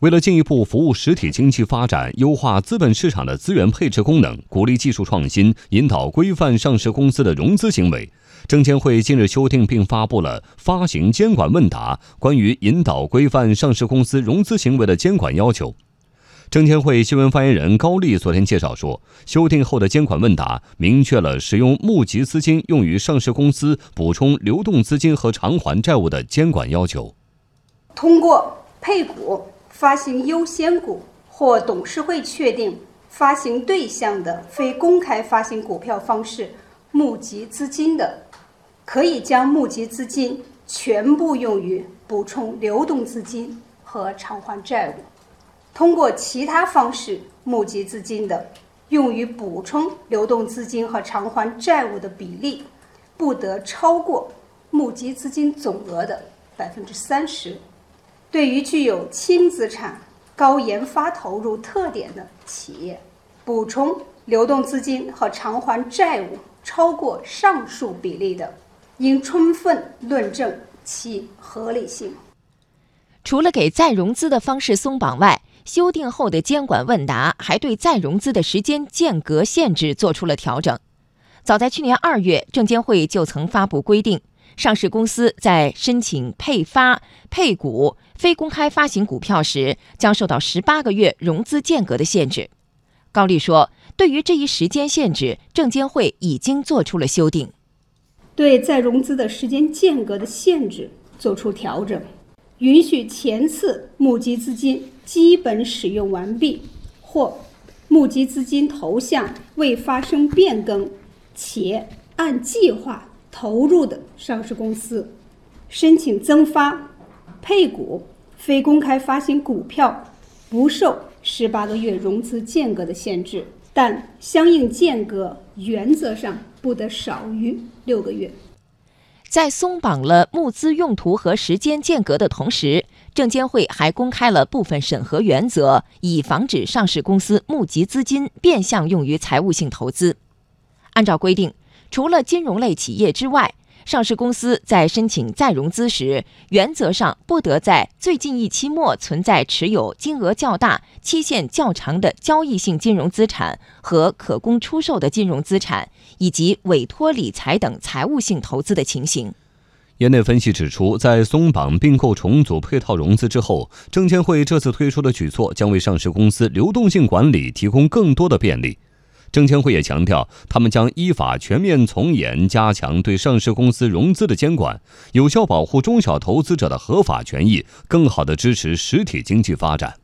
为了进一步服务实体经济发展，优化资本市场的资源配置功能，鼓励技术创新，引导规范上市公司的融资行为，证监会近日修订并发布了《发行监管问答：关于引导规范上市公司融资行为的监管要求》。证监会新闻发言人高丽昨天介绍说，修订后的监管问答明确了使用募集资金用于上市公司补充流动资金和偿还债务的监管要求。通过配股。发行优先股或董事会确定发行对象的非公开发行股票方式募集资金的，可以将募集资金全部用于补充流动资金和偿还债务；通过其他方式募集资金的，用于补充流动资金和偿还债务的比例不得超过募集资金总额的百分之三十。对于具有轻资产、高研发投入特点的企业，补充流动资金和偿还债务超过上述比例的，应充分论证其合理性。除了给再融资的方式松绑外，修订后的监管问答还对再融资的时间间隔限制做出了调整。早在去年二月，证监会就曾发布规定。上市公司在申请配发、配股、非公开发行股票时，将受到十八个月融资间隔的限制。高丽说：“对于这一时间限制，证监会已经做出了修订，对再融资的时间间隔的限制做出调整，允许前次募集资金基本使用完毕，或募集资金投向未发生变更且按计划。”投入的上市公司申请增发、配股、非公开发行股票，不受十八个月融资间隔的限制，但相应间隔原则上不得少于六个月。在松绑了募资用途和时间间隔的同时，证监会还公开了部分审核原则，以防止上市公司募集资金变相用于财务性投资。按照规定。除了金融类企业之外，上市公司在申请再融资时，原则上不得在最近一期末存在持有金额较大、期限较长的交易性金融资产和可供出售的金融资产，以及委托理财等财务性投资的情形。业内分析指出，在松绑并购重组配套融资之后，证监会这次推出的举措将为上市公司流动性管理提供更多的便利。证监会也强调，他们将依法全面从严加强对上市公司融资的监管，有效保护中小投资者的合法权益，更好地支持实体经济发展。